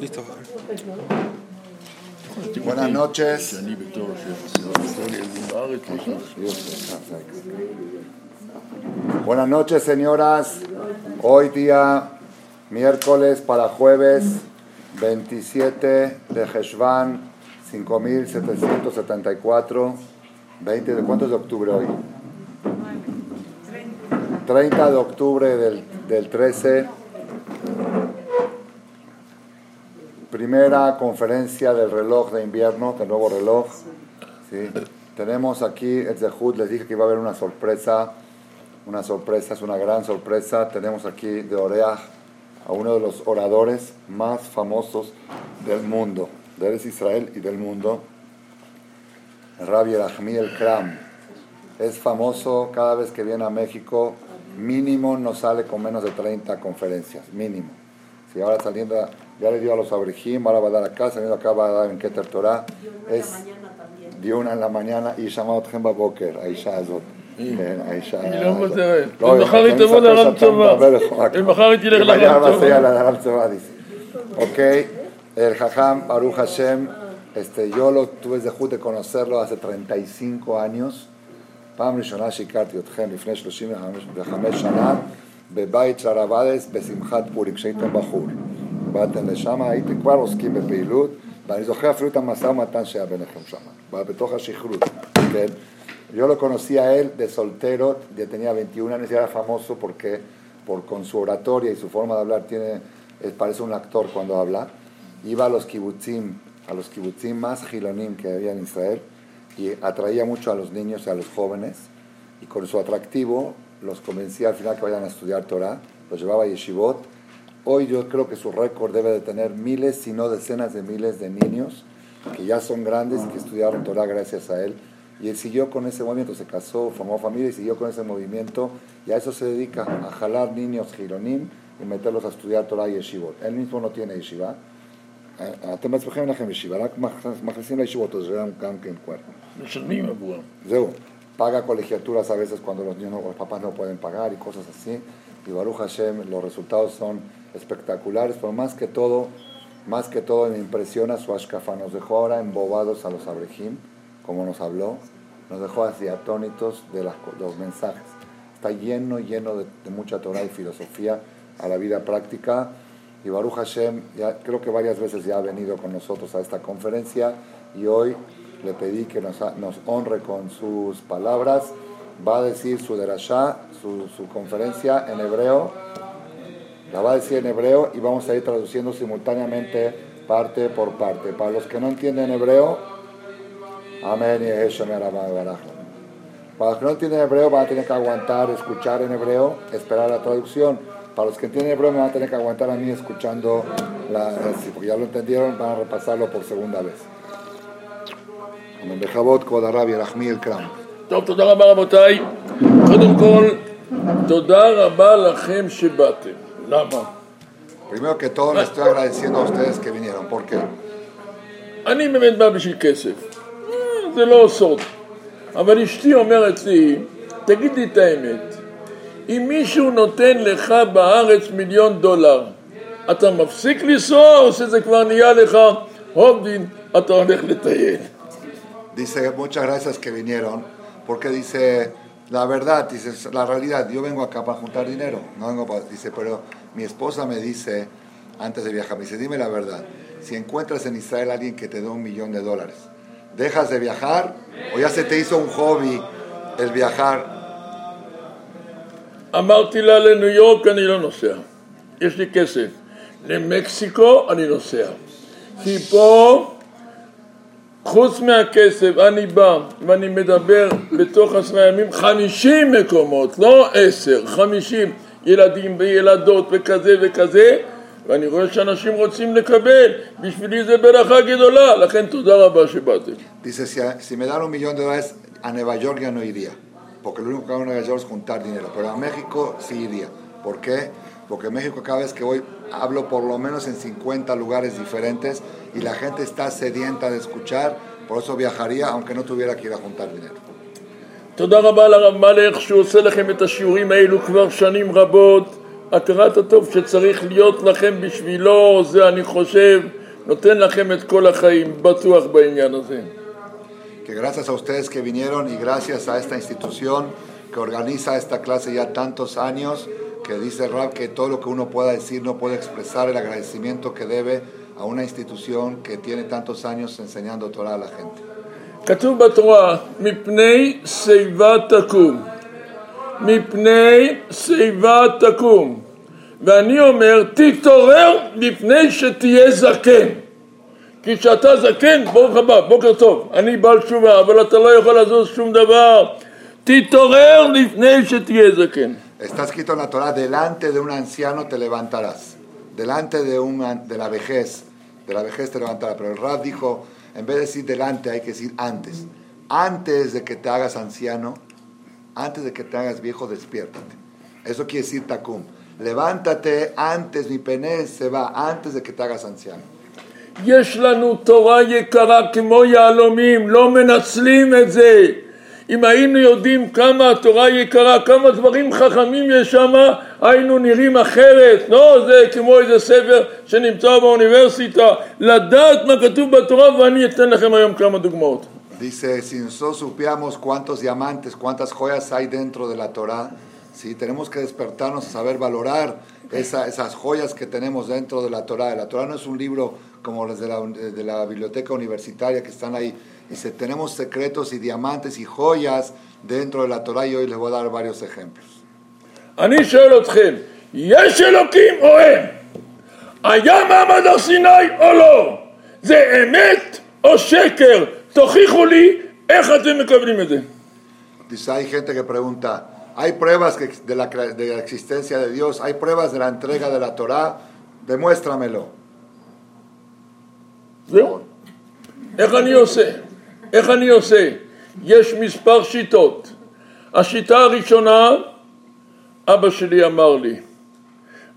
Listo. Buenas noches. Buenas noches, señoras. Hoy día, miércoles para jueves, 27 de Heshvan, 5774. 20 de cuánto es de octubre hoy? 30 de octubre del, del 13. Primera conferencia del reloj de invierno, del nuevo reloj. ¿sí? Tenemos aquí el Zehut, les dije que iba a haber una sorpresa, una sorpresa, es una gran sorpresa. Tenemos aquí de Oreach a uno de los oradores más famosos del mundo, de Israel y del mundo, Rabbi Rahmi el Kram. Es famoso cada vez que viene a México, mínimo no sale con menos de 30 conferencias, mínimo. Si ahora saliendo, ya le dio a los abrijim, ahora va a dar acá, saliendo acá va a dar en Keter Torah. Es de una en la mañana y llamado Tchemba Boker, Aisha Azot. האישה... אני לא מוותר. מחר היא תבוא לרם צבא. היא תלך el Jajam Baruch Hashem, este, yo lo tuve de de conocerlo hace 35 años. פעם ראשונה שהכרתי אתכם לפני 35 שנה בבית של הרב אדס בשמחת פורים, כשהייתם בחור. באתם לשם, הייתם כבר עוסקים בפעילות, ואני זוכר אפילו את המשא ומתן שהיה ביניכם שם, בתוך השכרות, כן? Yo lo conocí a él de soltero, ya tenía 21 años y era famoso porque por, con su oratoria y su forma de hablar tiene, parece un actor cuando habla. Iba a los kibutzim, a los kibutzim más gilonim que había en Israel y atraía mucho a los niños y a los jóvenes y con su atractivo los convencía al final que vayan a estudiar Torah, los llevaba a yeshivot. Hoy yo creo que su récord debe de tener miles, si no decenas de miles de niños que ya son grandes y que estudiaron Torah gracias a él y él siguió con ese movimiento, se casó, formó familia y siguió con ese movimiento. Y a eso se dedica, a jalar niños gironim y meterlos a estudiar Torah y Yeshivot. Él mismo no tiene Yeshiva. אתם בעצמכם אין לכם ישיבה, רק מכניסים לישיבות, אז זה גם כן כבר. משלמים עבורם. זהו, paga colegiaturas a veces cuando los niños, los papás no pueden pagar y cosas así. Y Baruch Hashem, los resultados son espectaculares, pero más que todo, más que todo me impresiona su ashkafa. Nos dejó ahora embobados a los abrejim como nos habló, nos dejó así atónitos de los mensajes. Está lleno, lleno de, mucha Torah y filosofía a la vida práctica. Y Baruch Hashem, ya, creo que varias veces ya ha venido con nosotros a esta conferencia y hoy le pedí que nos, nos honre con sus palabras va a decir su derashá, su, conferencia en hebreo, la va a decir en hebreo y vamos a ir traduciendo simultáneamente parte por parte. Para los que no entienden hebreo, amén y Para los que no entienden hebreo van a tener que aguantar, escuchar en hebreo, esperar la traducción. Para los que entienden hebreo me van a tener que aguantar a mí escuchando, la, ya lo entendieron, van a repasarlo por segunda vez. Amén. Bejabot, Kram. טוב, תודה רבה רבותיי. קודם כל, תודה רבה לכם שבאתם. למה? Primero que todo, le estoy agradeciendo a ustedes que vinieron. ¿Por qué? אני באמת בא בשביל כסף. זה לא סוד. אבל אשתי אומרת לי, תגיד לי את האמת, אם מישהו נותן לך בארץ מיליון דולר, אתה מפסיק לנסוע או שזה כבר נהיה לך הובדין, אתה הולך לטייל? Dice, muchas gracias que vinieron, porque dice, la verdad, dice, la realidad, yo vengo acá para juntar dinero, no vengo para, dice, pero mi esposa me dice, antes de viajar, me dice, dime la verdad, si encuentras en Israel a alguien que te da un millón de dólares, ¿Dejas de viajar? ¿O ya se te hizo un hobby el viajar? אמרתי לה לניו יורק אני לא נוסע, יש לי כסף. למקסיקו אני נוסע. כי פה, חוץ מהכסף, אני בא ואני מדבר בתוך עשרה ימים חמישים מקומות, לא עשר, חמישים ילדים וילדות וכזה וכזה ואני רואה שאנשים רוצים לקבל, בשבילי זה ברכה גדולה, לכן תודה רבה שבאתם. Dice, si, si me dan un millón de dólares, a Nueva York ya no iría, porque lo único que hago en Nueva York es juntar dinero, pero a México sí iría. ¿Por? Porque en México cada vez que voy hablo por lo menos en 50 lugares diferentes y la gente está sedienta de escuchar, por eso viajaría aunque no tuviera que ir a juntar dinero. תודה רבה לרב מלך שהוא עושה לכם את השיעורים האלו כבר שנים רבות הכרת הטוב שצריך להיות לכם בשבילו, זה אני חושב, נותן לכם את כל החיים, בטוח בעניין הזה. Que gracias a ustedes que vinieron y gracias a esta institución que organiza esta clase ya tantos años, que dice Rab que todo lo que uno pueda decir no puede expresar el agradecimiento que debe a una institución que tiene tantos años enseñando Torah a la gente. כתוב בתורה, מפני. מפני. ואני אומר, תתעורר לפני שתהיה זקן. כי כשאתה זקן, ברוך הבא, בוקר טוב, אני בעל תשובה, אבל אתה לא יכול לזוז שום דבר. תתעורר לפני שתהיה זקן. Está escrito en la Torah, delante de un anciano te levantarás, delante de, un, an- de la vejez, de la vejez te levantarás. Pero el Rab dijo, en vez de decir delante, hay que decir antes. Antes de que te hagas anciano, antes de que te hagas viejo, despiértate. Eso quiere decir takum. Levántate antes, mi pene se va, antes de que te hagas anciano. יש לנו תורה יקרה כמו יהלומים, לא מנצלים את זה. אם היינו יודעים כמה התורה יקרה, כמה דברים חכמים יש שם, היינו נראים אחרת. לא, זה כמו איזה ספר שנמצא באוניברסיטה. לדעת מה כתוב בתורה, ואני אתן לכם היום כמה דוגמאות. Dice, si nosotros supiéramos cuántos diamantes, cuántas joyas hay dentro de la Torah, si tenemos que despertarnos a saber valorar esa- esas joyas que tenemos dentro de la Torah. La Torah no es un libro como los de la, de la biblioteca universitaria que están ahí. Dice, tenemos secretos y diamantes y joyas dentro de la Torah y hoy les voy a dar varios ejemplos. אני שואל אתכם, יש אלוקים או אין? היה מעמד הר סיני או לא? זה אמת או שקר? תוכיחו לי איך אתם מקבלים את זה. Dice, hay gente que pregunta, ¿hay pruebas que- de, la, cre- de la existencia de Dios? ¿Hay pruebas de la entrega de la Torah? Demuéstramelo. זהו. איך אני עושה? איך אני עושה? יש מספר שיטות. השיטה הראשונה, אבא שלי אמר לי.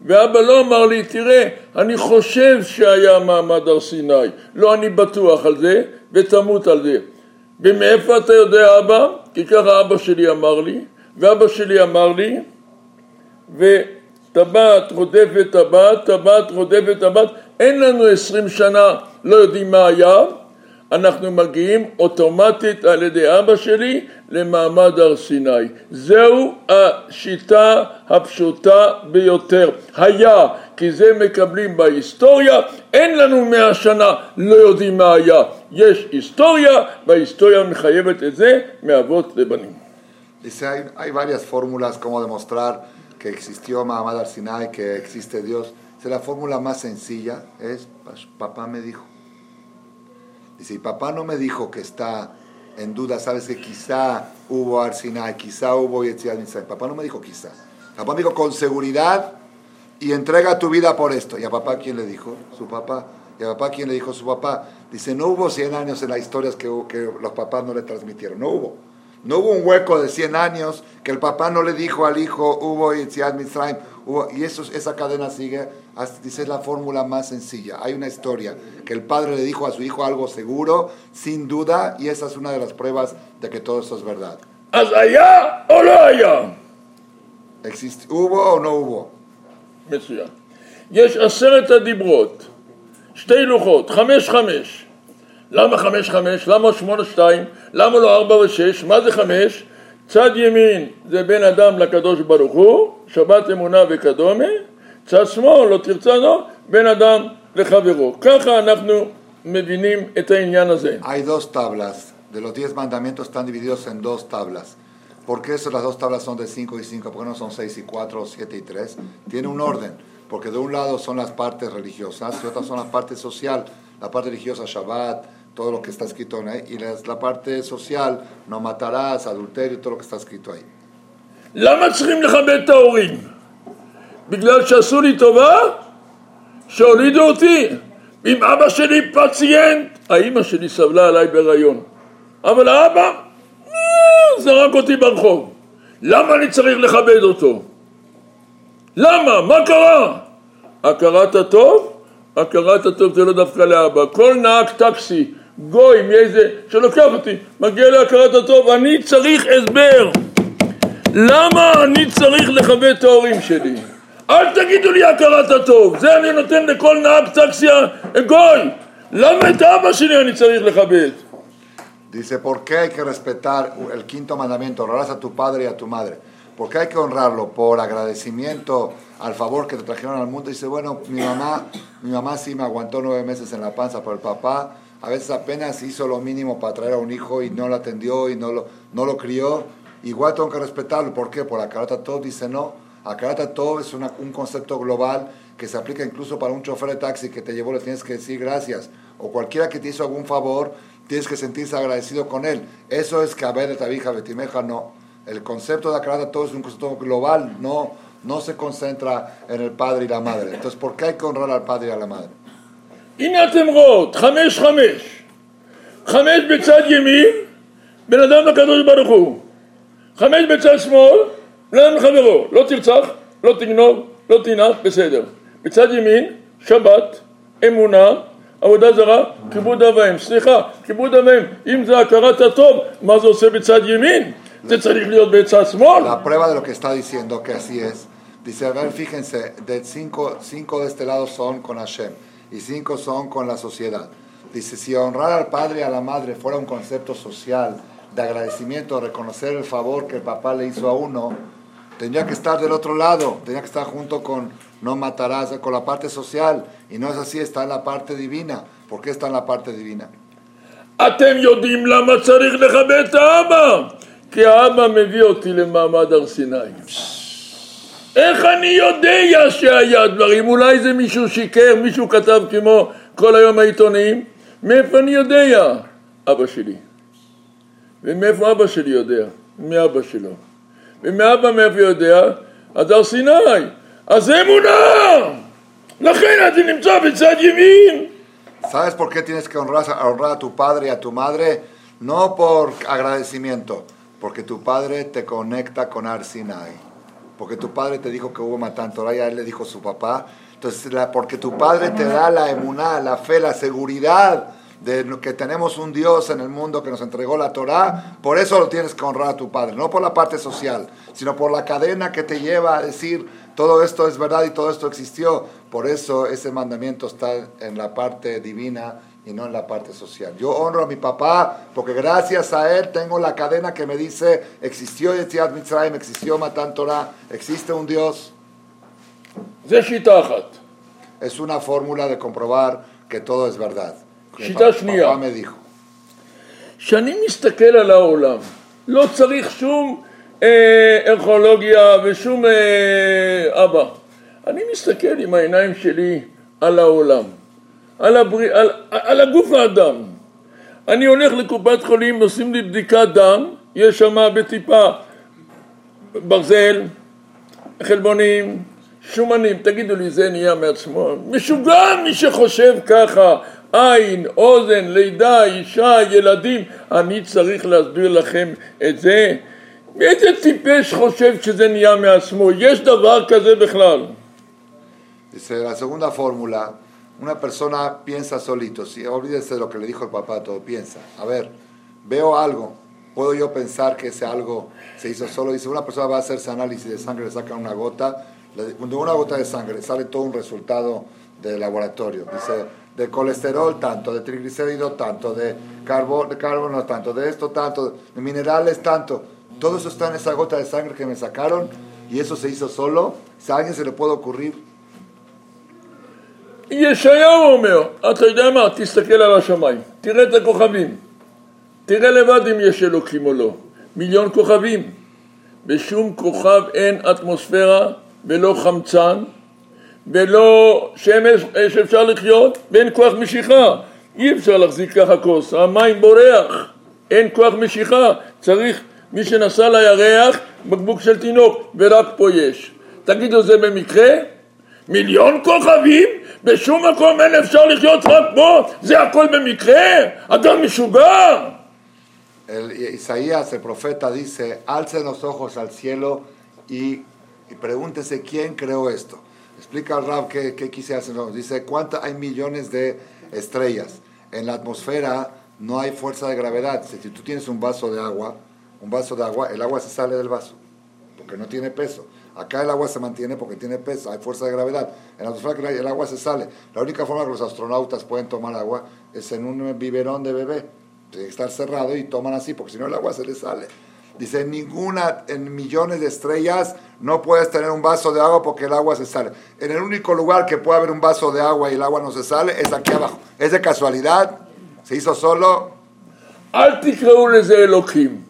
ואבא לא אמר לי, תראה, אני חושב שהיה מעמד הר סיני. לא, אני בטוח על זה, ותמות על זה. ומאיפה אתה יודע, אבא? כי ככה אבא שלי אמר לי, ואבא שלי אמר לי, וטבעת רודפת טבעת, טבעת רודפת טבעת, אין לנו עשרים שנה, לא יודעים מה היה, אנחנו מגיעים אוטומטית על ידי אבא שלי למעמד הר סיני. זהו השיטה הפשוטה ביותר. היה, כי זה מקבלים בהיסטוריה, אין לנו מאה שנה, לא יודעים מה היה. יש היסטוריה, וההיסטוריה מחייבת את זה מאבות לבנים. Que existió Mahamad al Sinai, que existe Dios. Dice, la fórmula más sencilla es, "Pas- papá me dijo. Dice, y papá no me dijo que está en duda, sabes que quizá hubo Ar Sinai, quizá hubo Yetziat. Papá no me dijo quizá. Papá me dijo con seguridad y entrega tu vida por esto. ¿Y a papá quién le dijo? Su papá. ¿Y a papá quién le dijo? Su papá. Dice, no hubo 100 años en las historias que, los papás no le transmitieron. No hubo. No hubo un hueco de 100 años que el papá no le dijo al hijo, hubo Yetziat Mitzrayim. Hubo, y eso, esa cadena sigue, dice, la fórmula más sencilla. Hay una historia que el padre le dijo a su hijo algo seguro, sin duda, y esa es una de las pruebas de que todo eso es verdad. אז היה או לא היה? Existe, ¿Hubo o no hubo? מצוין. יש עשרת הדיברות, שתי לוחות, חמש חמש. למה חמש חמש? למה שמונה שתיים? למה לא ארבע ושש? מה זה חמש? צד ימין זה בין אדם לקדוש ברוך הוא, שבת אמונה וכדומה, צד שמאל, לא תרצה לא, בין אדם לחברו. ככה אנחנו מבינים את העניין הזה. Hay dos tablas. De los diez mandamientos están divididos en dos tablas. ¿Por qué eso las dos tablas son de 5 y 5? ¿Por qué no son 6 y 4 o 7 y 3? Tiene un orden. Porque de un lado son las partes religiosas y otras son la parte social. La parte religiosa, Shabbat, todo lo que está escrito ahí. Y la, la parte social, no matarás, adulterio, todo lo que está escrito ahí. בגלל שעשו לי טובה? שהולידו אותי. אם אבא שלי פציינט, האימא שלי סבלה עליי בהיריון. אבל האבא אה, זרק אותי ברחוב. למה אני צריך לכבד אותו? למה? מה קרה? הכרת הטוב? הכרת הטוב זה לא דווקא לאבא. כל נהג טקסי, גוי, מאיזה... שלוקח אותי, מגיע להכרת הטוב, אני צריך הסבר. למה אני צריך לכבד את ההורים שלי? אל תגידו לי הכרת הטוב, זה אני נותן לכל נהג טקסיה גוי. למה את אבא שלי אני צריך לכבד? Dice, ¿por qué hay que respetar el quinto mandamiento? Honrarás a tu padre y a tu madre. ¿Por qué hay que honrarlo? Por agradecimiento al favor que te trajeron al mundo. Dice, bueno, mi mamá, mi mamá sí me aguantó nueve meses en la panza, pero el papá a veces apenas hizo lo mínimo para traer a un hijo y no lo atendió y no lo, no lo crió. Igual tengo que respetarlo. ¿Por qué? Por la carata todo dice no. Acarata todo es una- un concepto global que se aplica incluso para un chofer de taxi que te llevó, le tienes que decir gracias. O cualquiera que te hizo algún favor, tienes que sentirse agradecido con él. Eso es que a ver, tabija, betimeja, no. El concepto de acarata todo es un concepto global, no, no se concentra en el padre y la madre. Entonces, ¿por qué hay que honrar al padre y a la madre? הנה אתם רואות, חמש חמש. חמש בצד ימין, בן אדם לקדוש ברוך הוא. חמש בצד שמאל, בן אדם לחברו. לא תרצח, לא תגנוב, לא תנאף, בסדר. בצד ימין, שבת, אמונה, עבודה זרה, כיבוד אב ואם. סליחה, כיבוד אב ואם. אם זה הכרת הטוב, מה זה עושה בצד ימין? זה צריך להיות בצד שמאל. La prueba de lo que está diciendo, que así es. Dice, a ver, fíjense, de cinco, cinco de este lado son con Hashem y cinco son con la sociedad. Dice, si honrar al padre y a la madre fuera un concepto social de agradecimiento, reconocer el favor que el papá le hizo a uno, tendría que estar del otro lado, tendría que estar junto con no matarás, con la parte social. Y no es así, está en la parte divina. ¿Por qué está en la parte divina? אתם יודעים למה צריך לכבד את האבא? כי האבא מביא אותי למעמד הר סיני. איך אני יודע שהיה דברים? אולי זה מישהו שיקר, מישהו כתב כמו כל היום העיתונים? מאיפה אני יודע? אבא שלי. ומאיפה אבא שלי יודע? מאבא שלו. ומאבא מאיפה יודע? אז הר סיני. אז זה אמונה! לכן אני נמצא בצד ימין. ¿Sabes por qué tienes que honrar, a- honrar a tu padre y a tu madre? No por agradecimiento, porque tu padre te conecta con Ar Sinai. Porque tu padre te dijo que hubo Matán Torah y a él le dijo su papá. Entonces, la- porque tu padre te da la emuná, la fe, la seguridad de que tenemos un Dios en el mundo que nos entregó la Torá, por eso lo tienes que honrar a tu padre, no por la parte social, sino por la cadena que te lleva a decir todo esto es verdad y todo esto existió. Por eso ese mandamiento está en la parte divina y no en la parte social. Yo honro a mi papá porque gracias a él tengo la cadena que me dice existió Yetziat Mitzrayim, existió Matan Torah, existe un Dios. Es una fórmula de comprobar que todo es verdad. שיטה שנייה. כשאני מסתכל על העולם, לא צריך שום אה, ארכיאולוגיה ושום אה, אבא. אני מסתכל עם העיניים שלי על העולם, על, הבריא, על, על הגוף האדם. אני הולך לקופת חולים, עושים לי בדיקת דם, יש שם בטיפה ברזל, חלבונים, שומנים, תגידו לי, זה נהיה מעצמו? משוגע מי שחושב ככה, עין, אוזן, לידה, אישה, ילדים, אני צריך להסביר לכם את זה? איזה טיפש חושב שזה נהיה מעצמו? יש דבר כזה בכלל? Dice, la segunda fórmula, una persona piensa solito, si olvídese de lo que le dijo el papá, todo piensa. A ver, veo algo, puedo yo pensar que ese algo se hizo solo. Dice, una persona va a hacerse análisis de sangre, le sacan una gota, le- de una gota de sangre sale todo un resultado de laboratorio. Dice, de colesterol tanto, de triglicéridos tanto, de, carbo, de carbono tanto, de esto tanto, de minerales tanto. Todo eso está en esa gota de sangre que me sacaron y eso se hizo solo. Si a alguien se le puede ocurrir ישעיהו אומר, אתה יודע מה? תסתכל על השמיים, תראה את הכוכבים, תראה לבד אם יש אלוקים או לא. מיליון כוכבים. בשום כוכב אין אטמוספירה ולא חמצן ולא שמש שאפשר לחיות ואין כוח משיכה. אי אפשר להחזיק ככה כוס, המים בורח, אין כוח משיכה, צריך מי שנסע לירח בקבוק של תינוק ורק פה יש. תגידו זה במקרה? מיליון כוכבים? בשום מקום אין אפשר לחיות רק פה? זה הכל במקרה? אדם משוגע? El Isaías, el profeta, dice, alcen los ojos al cielo y, y pregúntese quién creó esto. Explica al Rab qué, qué quise hacer. No, Dice, ¿cuántas hay millones de estrellas? En la atmósfera no hay fuerza de gravedad. Si tú tienes un vaso de agua, un vaso de agua, el agua se sale del vaso, porque no tiene peso. Acá el agua se mantiene porque tiene peso, hay fuerza de gravedad. En la atmósfera el agua se sale. La única forma que los astronautas pueden tomar agua es en un biberón de bebé. Tiene que estar cerrado y toman así, porque si no el agua se les sale. Dice, en ninguna, en millones de estrellas no puedes tener un vaso de agua porque el agua se sale. En el único lugar que puede haber un vaso de agua y el agua no se sale es aquí abajo. Es de casualidad, se hizo solo. אל תקראו לזה אלוקים,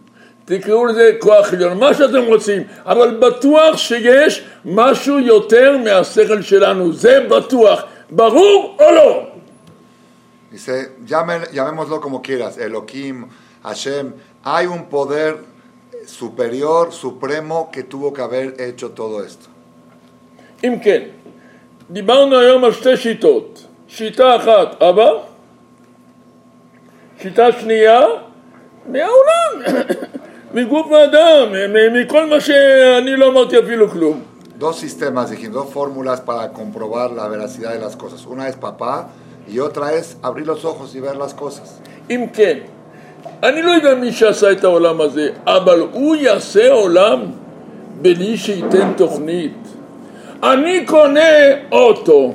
תקראו לזה כוח עליון, מה שאתם רוצים, אבל בטוח שיש משהו יותר מהשכל שלנו, זה בטוח, ברור או לא? Dice, llame- llamémoslo como quieras, Elohim, Hashem. Hay un poder superior, supremo, que tuvo que haber hecho todo esto. אם כן, דיברנו היום על שתי שיטות, שיטה אחת אבא, שיטה שנייה מהעולם, מגוף האדם, מ- מכל מה שאני לא אמרתי אפילו כלום. Dos sistemas, dijimos, dos fórmulas para comprobar la veracidad de las cosas. Una es papá y otra es abrir los ojos y ver las cosas. אם כן, אני לא יודע מי שעשה את העולם הזה, אבל הוא יעשה עולם בלי שייתן תוכנית. אני קונה אוטו,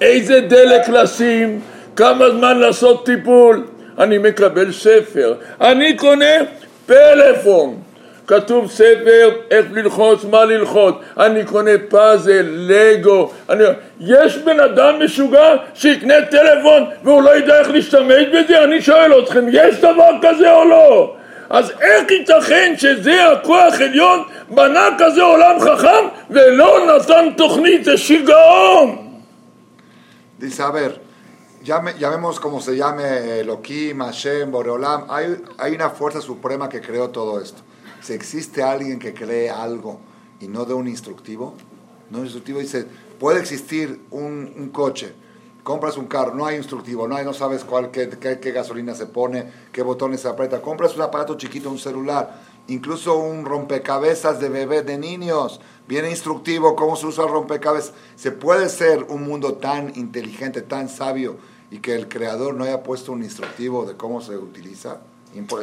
איזה דלק לשים, כמה זמן לעשות טיפול, אני מקבל ספר. אני קונה פלאפון, כתוב ספר איך ללחוץ, מה ללחוץ. אני קונה פאזל, לגו. אני... יש בן אדם משוגע שיקנה טלפון והוא לא ידע איך להשתמש בזה? אני שואל אתכם, יש דבר כזה או לא? אז איך ייתכן שזה הכוח עליון בנה כזה עולם חכם ולא נתן תוכנית? זה שיגעון! Llame- llamemos como se llame Elohim, Hashem, Boreolam. Hay, hay una fuerza suprema que creó todo esto. Si existe alguien que cree algo y no de un instructivo, no un instructivo dice, puede existir un, un coche, compras un carro, no hay instructivo, no, hay, no sabes cuál, qué, qué- qué gasolina se pone, qué botones se aprieta, compras un aparato chiquito, un celular, incluso un rompecabezas de bebé, de niños, viene instructivo cómo se usa el rompecabezas. Se puede ser un mundo tan inteligente, tan sabio, y que el creador no haya puesto un instructivo de cómo se utiliza. Impo-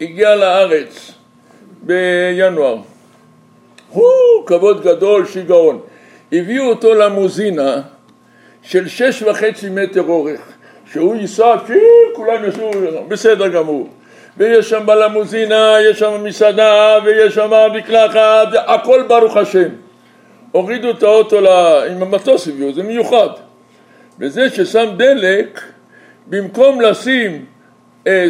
הגיע לארץ בינואר. הוא כבוד גדול, שיגעון. הביאו אותו למוזינה של שש וחצי מטר אורך, שהוא ייסע, כולם ישבו, בסדר גמור. ויש שם בלמוזינה, יש שם מסעדה, ויש שם מקלחת, הכל ברוך השם. הורידו את האוטו ל... עם המטוס הביאו, זה מיוחד. וזה ששם דלק, במקום לשים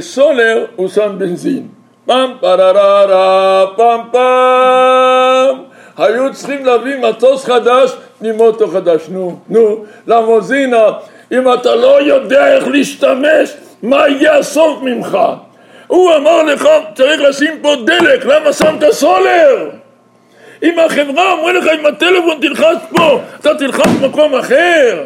סולר, הוא שם בנזין. פעם פרררה, פעם פעם. היו צריכים להביא מטוס חדש עם אוטו חדש. נו, נו, למוזינה, אם אתה לא יודע איך להשתמש, מה יהיה הסוף ממך? הוא אמר לך, צריך לשים פה דלק, למה שמת סולר? אם החברה אמרה לך, עם הטלפון תלחץ פה, אתה תלחץ במקום אחר.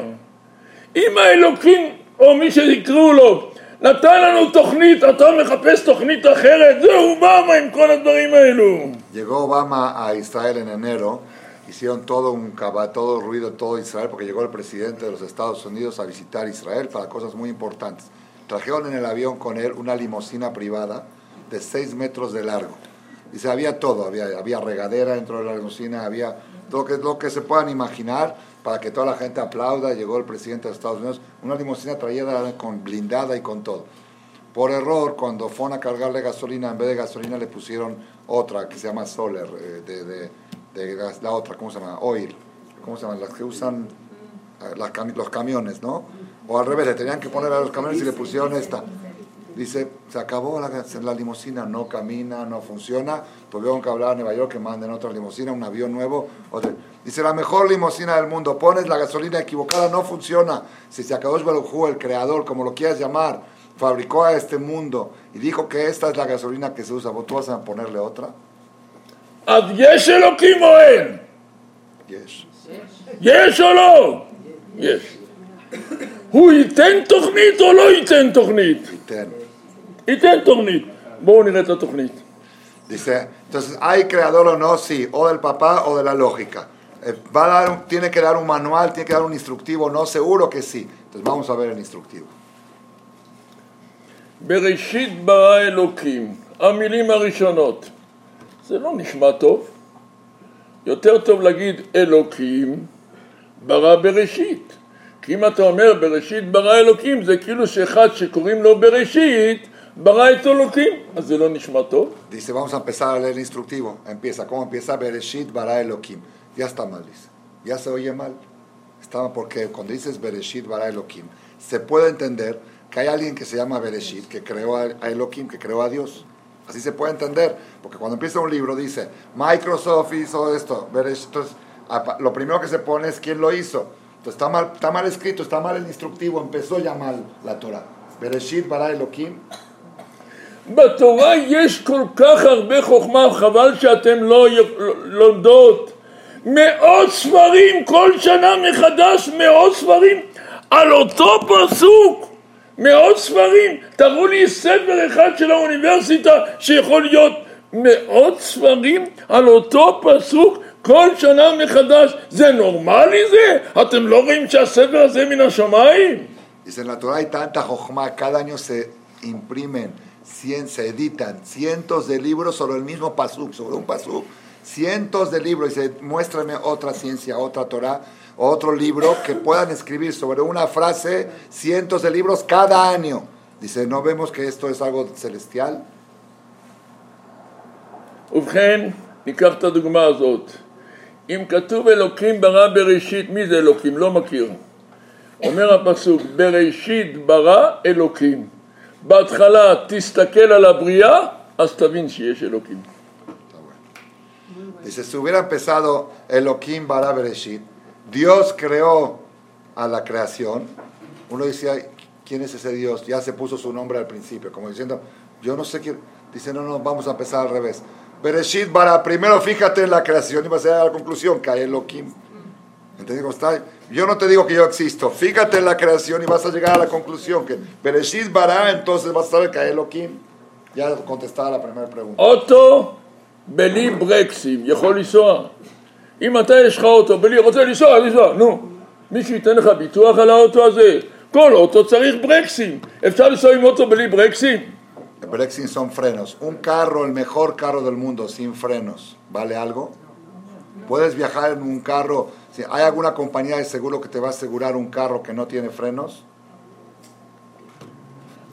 אם האלוקים, או מי שיקראו לו, נתן לנו תוכנית, אתה מחפש תוכנית אחרת, זה אובמה עם כל הדברים האלו. Llegó Obama a Israel en enero, hicieron todo un caba- todo ruido en todo Israel porque llegó el presidente de los Estados Unidos a visitar Israel para cosas muy importantes. Trajeron en el avión con él una limusina privada de 6 metros de largo. Dice, había todo, había, había regadera dentro de la limusina, había todo que, lo que se puedan imaginar para que toda la gente aplauda. Llegó el presidente de Estados Unidos, una limusina traída con blindada y con todo. Por error, cuando fueron a cargarle gasolina, en vez de gasolina le pusieron otra que se llama Solar, eh, de, de- de gas- la otra, ¿cómo se llama? Oil. ¿Cómo se llama? Las que usan eh, las cami- los camiones, ¿no? O al revés, le tenían que poner a los camiones y le pusieron esta. Dice, se acabó la, la limusina, no camina, no funciona. Tuvieron que hablar a Nueva York que manden otra limusina, un avión nuevo. otra. Dice, la mejor limusina del mundo, pones la gasolina equivocada, no funciona. Si se acabó Baruj el creador, como lo quieras llamar, fabricó a este mundo y dijo que esta es la gasolina que se usa, ¿vos tú vas a ponerle otra? אז יש אלוקים או אין? Yes. יש או לא? יש. הוא ייתן תוכנית או לא ייתן תוכנית? Y ten. ייתן תוכנית. בואו נראה את התוכנית. Dice, entonces, ¿hay creador o no? Sí, o del papá o de la lógica. Eh, Va a dar un- tiene que dar un manual, tiene que dar un instructivo, no, seguro que sí. Entonces vamos a ver el instructivo. בראשית ברא אלוקים, המילים הראשונות. זה לא נשמע טוב. יותר טוב להגיד אלוקים ברא בראשית. כי אם אתה אומר בראשית ברא אלוקים, זה כאילו שאחד שקוראים לו בראשית, ברא את אלוקים, אז זה לא נשמע טוב. Dice, vamos a empezar a leer el instructivo. Empieza, ¿cómo empieza? Bereshit bara Elohim. Ya está mal, dice. Ya se oye mal. Está porque cuando dices Bereshit bara Elohim, se puede entender que hay alguien que se llama Bereshit, que creó a a Elohim, que creó a Dios. Así se puede entender. Porque cuando empieza un libro dice, Microsoft hizo esto. Bereshit, entonces, apa- lo primero que se pone es quién lo hizo. Entonces está mal, está mal escrito, está mal el instructivo. Empezó ya mal la Torah. Bereshit bara Elohim. בתורה יש כל כך הרבה חוכמה, חבל שאתם לא י- לומדות. מאות ספרים, כל שנה מחדש מאות ספרים על אותו פסוק. מאות ספרים. תראו לי ספר אחד של האוניברסיטה שיכול להיות מאות ספרים על אותו פסוק כל שנה מחדש. זה נורמלי זה? אתם לא רואים שהספר הזה מן השמיים? Dice, en la Torah hay tanta jojma, cada año se imprimen, cien, se editan cientos de libros sobre el pasuk, cientos de libros, y dice, muéstrame otra ciencia, otra Torah, otro libro que puedan escribir sobre una frase, cientos de libros cada año. Dice, ¿no vemos que esto es algo celestial? ובכן, ניקח את הדוגמה הזאת. אם כתוב אלוקים ברא בראשית, מי זה אלוקים? לא מכיר. אומר הפסוק, בראשית ברא אלוקים. בהתחלה תסתכל על הבריאה, אז תבין שיש אלוקים. Dice, si hubiera empezado Elohim bara Bereshit, Dios creó a la creación, uno decía, ¿quién es ese Dios? Ya se puso su nombre al principio, como diciendo, yo no sé quién. Dice, no, no, vamos a empezar al revés. Bereshit bara, primero fíjate en la creación y vas a llegar a la conclusión que Elohim. ¿Entendés cómo está? Yo no te digo que yo existo. Fíjate en la creación y vas a llegar a la conclusión que Bereshit bara, entonces vas a saber que Elohim. Ya contestaba la primera pregunta. Otto בלי ברקסים יכול לנסוע. אם אתה יש לך אוטו בלי, רוצה לנסוע, לנסוע, נו. מישהו ייתן לך ביטוח על האוטו הזה? כל אוטו צריך ברקסים. אפשר לנסוע עם אוטו בלי ברקסים? Brexit son frenos. Un carro, el mejor carro del mundo, sin frenos, ¿vale algo? ¿Puedes viajar en un carro? Si ¿Hay alguna compañía de seguro que te va a asegurar un carro que no tiene frenos?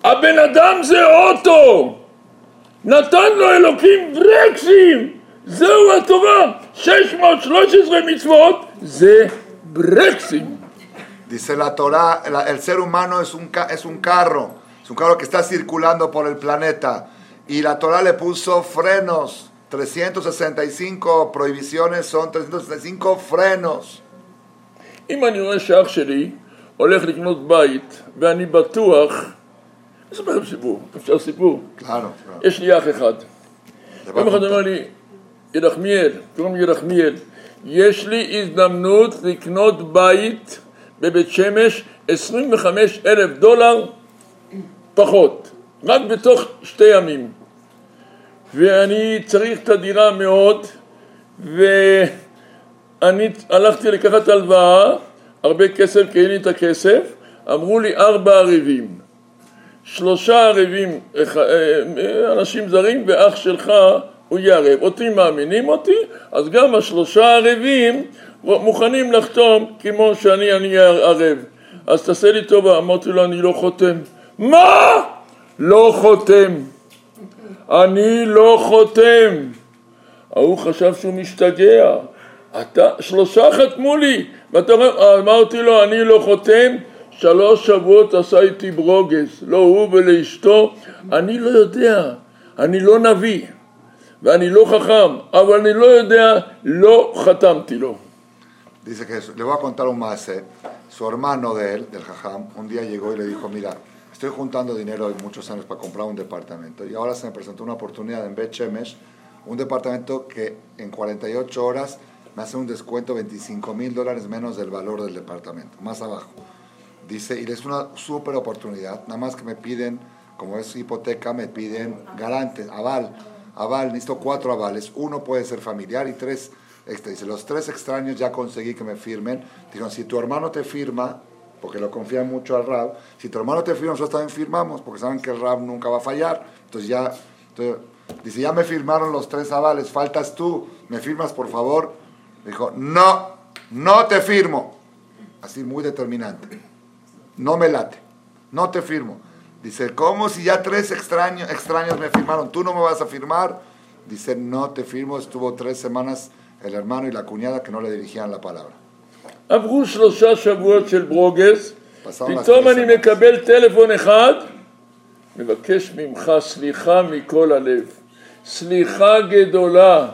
הבן אדם זה אוטו! נתן לו אלוקים ברקסים! זהו התורה! 613 מצוות זה ברקסים! Dice la Torah, la- el ser humano es un, ca- es un carro, es un carro que está circulando por el planeta. Y la Torah le puso frenos, 365 prohibiciones son 365 frenos. אם אני רואה שאח שלי הולך לקנות בית ואני בטוח, אני אספר לכם סיפור, אפשר סיפור? Claro, claro. יש לי אח אחד, יום אחד. אומר לי, ירחמיאל, קוראים לי ירחמיאל, יש לי הזדמנות לקנות בית בבית שמש 25 אלף דולר פחות, רק בתוך שתי ימים. ואני צריך את הדירה מאוד, ואני הלכתי לקחת הלוואה, הרבה כסף, כי אין לי את הכסף, אמרו לי ארבע ערבים. שלושה ערבים, אח- אה, אנשים זרים, ואח שלך הוא יהיה ערב. אותי מאמינים אותי, אז גם השלושה ערבים מוכנים לחתום כמו שאני אני ערב. אז תעשה לי טובה, אמרתי לו, אני לא חותם. מה? לא חותם. אני לא חותם. ההוא חשב שהוא משתגע. אתה, שלושה חתמו לי, ואתה אומר, אמרתי לו, אני לא חותם, שלוש שבועות עשה איתי ברוגז, לא הוא ולאשתו, אני לא יודע, אני לא נביא, ואני לא חכם, אבל אני לא יודע, לא חתמתי לו. Dice que le voy a contar un más. Su hermano de él, del Jajam, un día llegó y le dijo, mira, estoy juntando dinero de muchos años para comprar un departamento y ahora se me presentó una oportunidad en Bet Shemesh, un departamento que en 48 horas me hace un descuento 25 mil dólares menos del valor del departamento, más abajo. Dice, y es una súper oportunidad, nada más que me piden, como es hipoteca, me piden garantes, aval, aval, necesito cuatro avales, uno puede ser familiar y tres, este, dice, los tres extraños ya conseguí que me firmen, dijeron, si tu hermano te firma, porque lo confían mucho al Rab, si tu hermano te firma, nosotros también firmamos, porque saben que el Rab nunca va a fallar, entonces ya, dice, ya me firmaron los tres avales, faltas tú, me firmas por favor, Dijo, no, no te firmo. Así muy determinante. No me late, no te firmo. Dice, ¿cómo si ya tres extraños, extraños me firmaron? ¿Tú no me vas a firmar? Dice, no te firmo. Estuvo tres semanas el hermano y la cuñada que no le dirigían la palabra. עברו שלושה שבועות של ברוגז, פסעו לה פתאום שלוש אני שנים. מקבל טלפון אחד, מבקש ממך סליחה מכל הלב. סליחה גדולה.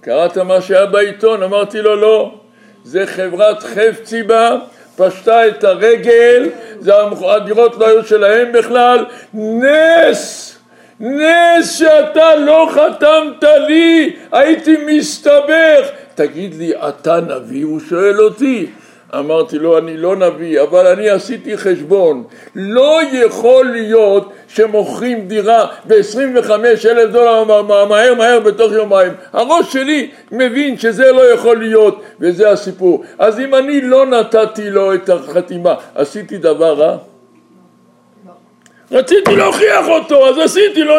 קראת מה שהיה בעיתון? אמרתי לו לא. זה חברת חפציבה, פשטה את הרגל, הדירות לא היו שלהם בכלל. נס! נס שאתה לא חתמת לי, הייתי מסתבך. תגיד לי, אתה נביא? הוא שואל אותי. אמרתי לו, אני לא נביא, אבל אני עשיתי חשבון. לא יכול להיות שמוכרים דירה ב-25 אלף דולר מה- מהר מהר בתוך יומיים. הראש שלי מבין שזה לא יכול להיות, וזה הסיפור. אז אם אני לא נתתי לו את החתימה, עשיתי דבר רע? רציתי להוכיח אותו, אז עשיתי לו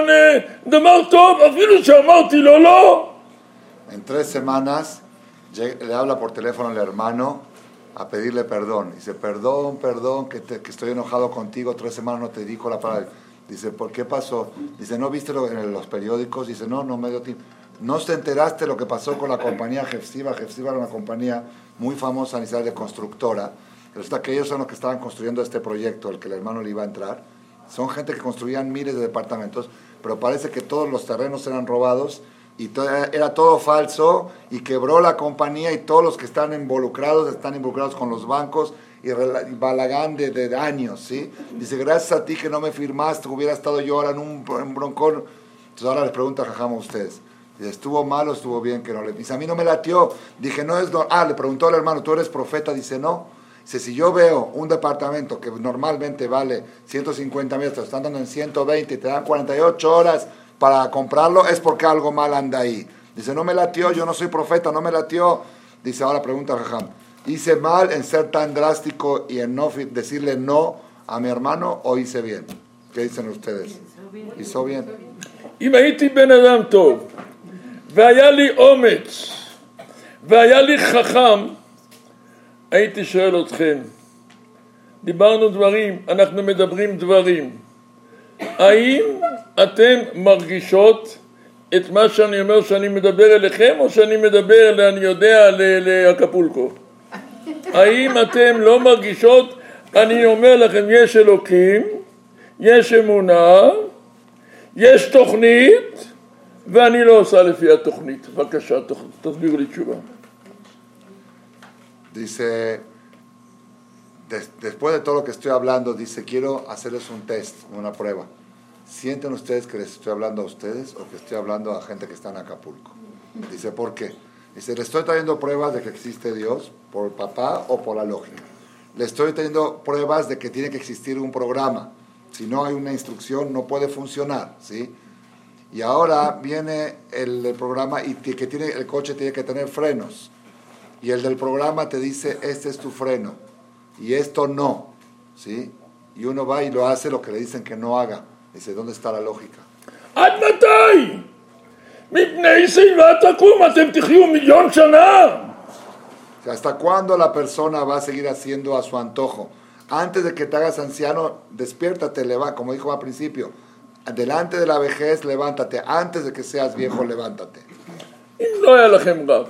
דבר טוב, אפילו שאמרתי לו לא. En tres semanas le habla por teléfono hermano a pedirle perdón. Dice, perdón, perdón, que, te- que estoy enojado contigo, tres semanas no te dijo la palabra. Dice, ¿por qué pasó? Dice, ¿no viste lo- en los periódicos? Dice, no, no me dio tiempo. ¿No te enteraste lo que pasó con la compañía Jefsiva? Jefsiva era una compañía muy famosa en Israel de constructora. Resulta que ellos son los que estaban construyendo este proyecto, el que el hermano le iba a entrar. Son gente que construían miles de departamentos, pero parece que todos los terrenos eran robados y to- era todo falso y quebró la compañía y todos los que están involucrados están involucrados con los bancos y, y balagán de, de años, ¿sí? Dice, gracias a ti que no me firmaste, hubiera estado yo ahora en un, en broncón. Entonces ahora les pregunta Jajam a ustedes. ¿estuvo mal o estuvo bien que no le... Dice, a mí no me latió. Dije, no es... no- Ah, le preguntó al hermano, ¿tú eres profeta? Dice, no. Dice, si yo veo un departamento que normalmente vale 150 mil, te lo están dando en 120 y te dan 48 horas para comprarlo, es porque algo mal anda ahí. Dice, no me latió, yo no soy profeta, no me latió. Dice, ahora pregunta a Jajam, ¿hice mal en ser tan drástico y en no decirle no a mi hermano o hice bien? ¿Qué dicen ustedes? Hizo bien. אם הייתי בן אדם טוב, והיה לי אומץ, והיה לי חכם, הייתי שואל אתכם, דיברנו דברים, אנחנו מדברים דברים, האם אתם מרגישות את מה שאני אומר שאני מדבר אליכם, או שאני מדבר, אני יודע, לאקפולקו? האם אתם לא מרגישות, אני אומר לכם, יש אלוקים, יש אמונה, יש תוכנית ואני לא עושה לפי התוכנית. בבקשה, תסבירו לי תשובה. Dice, des- después de todo lo que estoy hablando, dice, quiero hacerles un test, una prueba. ¿Sienten ustedes que les estoy hablando a ustedes o que estoy hablando a gente que está en Acapulco? Dice, ¿por qué? Dice, le estoy trayendo pruebas de que existe Dios por papá o por la lógica. Le estoy trayendo pruebas de que tiene que existir un programa. Si no hay una instrucción, no puede funcionar, ¿sí? Y ahora viene el, el programa y que tiene, el coche tiene que tener frenos. Y el del programa te dice, este es tu freno Y esto no. ¿Sí? Y uno va y lo hace lo que le dicen que no haga. Dice, ¿dónde está la lógica? עד מתי? מפני שיבה תקום, אתם תחיו מיליון שנה. O sea, ¿Hasta cuándo la persona va a seguir haciendo a su antojo? Antes de que te hagas anciano, despiértate, leva, como dijo al principio. Delante de la vejez, levántate. Antes de que seas viejo, levántate. אם לא היה לכם רב,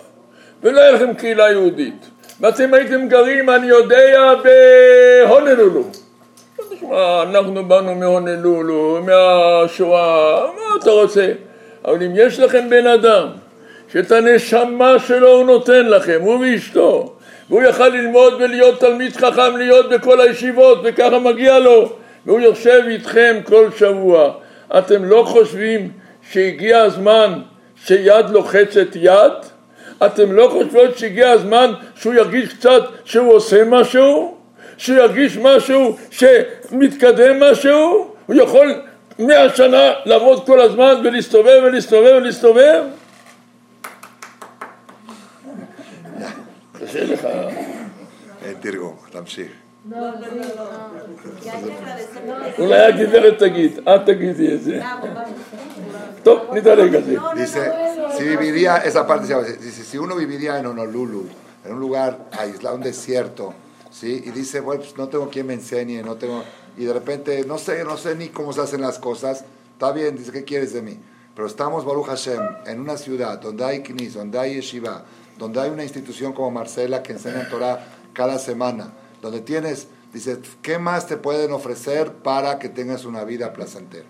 ולא היה לכם קהילה יהודית, ואתם הייתם גרים, אני יודע, בהונלולו. תשמע, אנחנו באנו מהונלולו, מהשואה, מה אתה רוצה? אבל אם יש לכם בן אדם, שאת הנשמה שלו הוא נותן לכם, הוא ואשתו, והוא יכל ללמוד ולהיות תלמיד חכם, להיות בכל הישיבות, וככה מגיע לו, והוא יושב איתכם כל שבוע. אתם לא חושבים שהגיע הזמן שיד לוחצת יד? אתם לא חושבות שהגיע הזמן שהוא ירגיש קצת שהוא עושה משהו? שהוא ירגיש משהו שמתקדם משהו? הוא יכול מאה שנה לעבוד כל הזמן ולהסתובב ולהסתובב ולהסתובב? קשה לך. תרגום, תמשיך. אולי הגברת תגיד, את תגידי את זה. טוב, נדלג על זה. Dice, si viviría, esa parte, dice, si uno viviría en Honolulu, en un lugar aislado, un desierto, ¿sí? Y dice, bueno, pues no tengo quien me enseñe, no tengo... Y de repente, no sé, no sé ni cómo se hacen las cosas, está bien, dice, ¿qué quieres de mí? Pero estamos, Baruch Hashem, en una ciudad donde hay knis, donde hay yeshiva, donde hay una institución como Marcela que enseña Torah cada semana, donde tienes, dice, ¿qué más te pueden ofrecer para que tengas una vida placentera?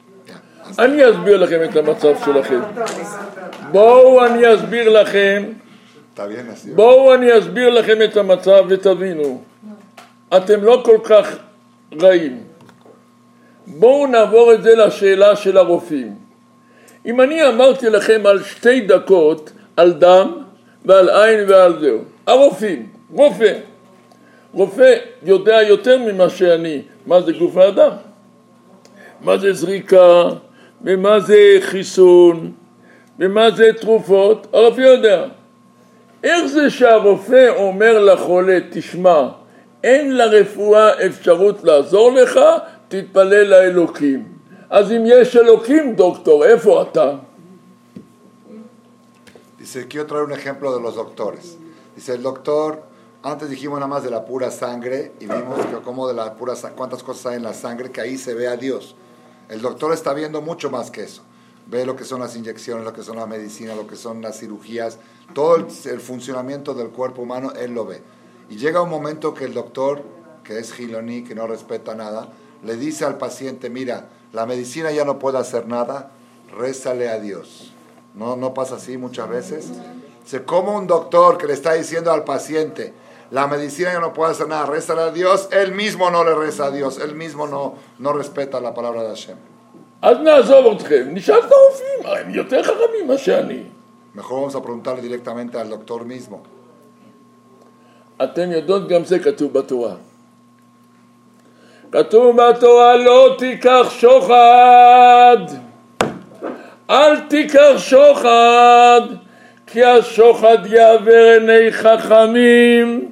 אני אסביר לכם את המצב שלכם. בואו אני אסביר לכם, בואו אני אסביר לכם את המצב ותבינו. אתם לא כל כך רעים. בואו נעבור את זה לשאלה של הרופאים. אם אני אמרתי לכם על שתי דקות על דם ועל עין ועל זהו, הרופאים, רופא, רופא יודע יותר ממה שאני, מה זה גוף האדם, מה זה זריקה, ומה זה חיסון, ומה זה תרופות, הרופא יודע. איך זה שהרופא אומר לחולה, תשמע, אין לרפואה אפשרות לעזור לך, תתפלל לאלוקים. אז אם יש אלוקים, דוקטור, איפה אתה? Dice, quiero traer un ejemplo de los doctores. Dice, el doctor, antes dijimos nada más de la pura sangre y vimos que como de la pura cuántas cosas hay en la sangre, que ahí se ve a Dios. El doctor está viendo mucho más que eso. Ve lo que son las inyecciones, lo que son la medicina, lo que son las cirugías, todo el, funcionamiento del cuerpo humano, él lo ve. Y llega un momento que el doctor, que es giloní, que no respeta nada, le dice al paciente, mira, la medicina ya no puede hacer nada, rézale a Dios. ¿No, no pasa así muchas veces? Se como un doctor que le está diciendo al paciente, la medicina ya no puede hacer nada, reza a Dios, él mismo no le reza a Dios, él mismo no, no respeta la palabra de Hashem. Mejor vamos a preguntarle directamente al doctor mismo. אתם יודעות, גם זה כתוב בתורה. כתוב בתורה לא תיקח שוחד, אל תיקח שוחד, כי השוחד יעבר עיני חכמים.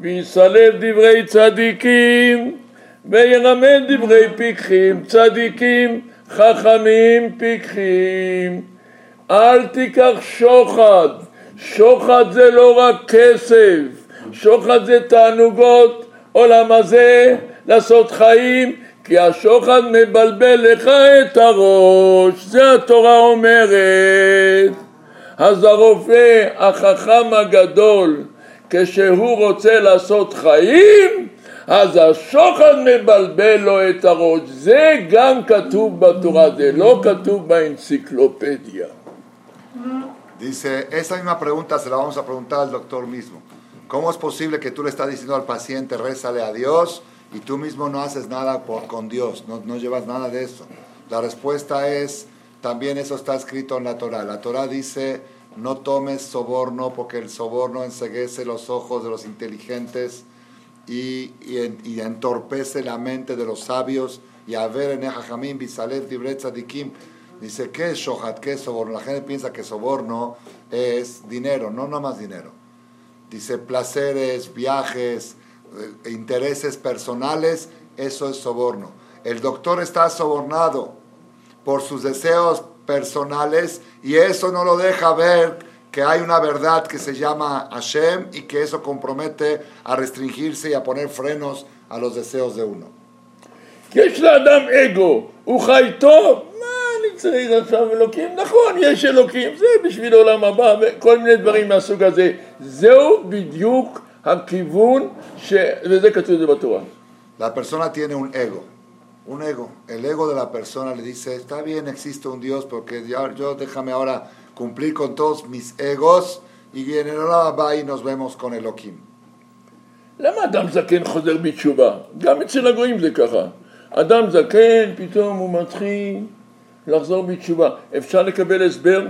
ויסלב דברי צדיקים, וירמד דברי פיקחים, צדיקים, חכמים, פיקחים. אל תיקח שוחד, שוחד זה לא רק כסף, שוחד זה תענוגות, עולם הזה, לעשות חיים, כי השוחד מבלבל לך את הראש, זה התורה אומרת. אז הרופא החכם הגדול כשהוא רוצה לעשות חיים, אז השוחד מבלבל לו את הראש. זה גם כתוב בתורה, זה לא כתוב באנציקלופדיה. Dice, esa misma pregunta se la vamos a preguntar al doctor mismo. ¿Cómo es posible que tú le estás diciendo al paciente, rézale a Dios, y tú mismo no haces nada por, con Dios, no, no llevas nada de eso? La respuesta es, también eso está escrito en la Torah. La Torah dice, no tomes soborno porque el soborno enseguece los ojos de los inteligentes y, y, entorpece la mente de los sabios. Y a ver en Ejajamim, Bisalet, Dibret, Dikim, dice, ¿qué es shohat? ¿Qué es soborno? La gente piensa que soborno es dinero, no, no más dinero. Dice, placeres, viajes, eh, intereses personales, eso es soborno. El doctor está sobornado por sus deseos personales y eso no lo deja ver que hay una verdad que se llama Hashem y que eso compromete a restringirse y a poner frenos a los deseos de uno. יש לאדם אגו, הוא חי טוב, מה אני צריך עכשיו אלוקים? נכון, יש אלוקים, זה בשביל העולם הבא וכל מיני דברים מהסוג הזה. זהו בדיוק הכיוון, ש... וזה כתוב בתורה. La persona tiene un ego. Un ego. El ego de la persona le dice, está bien, existe un Dios, porque yo, yo déjame ahora cumplir con todos mis egos y en el va y nos vemos con Elohim. למה אדם זקן חוזר בתשובה? גם אצל הגויים זה ככה. אדם זקן, פתאום הוא מתחיל לחזור בתשובה. אפשר לקבל הסבר?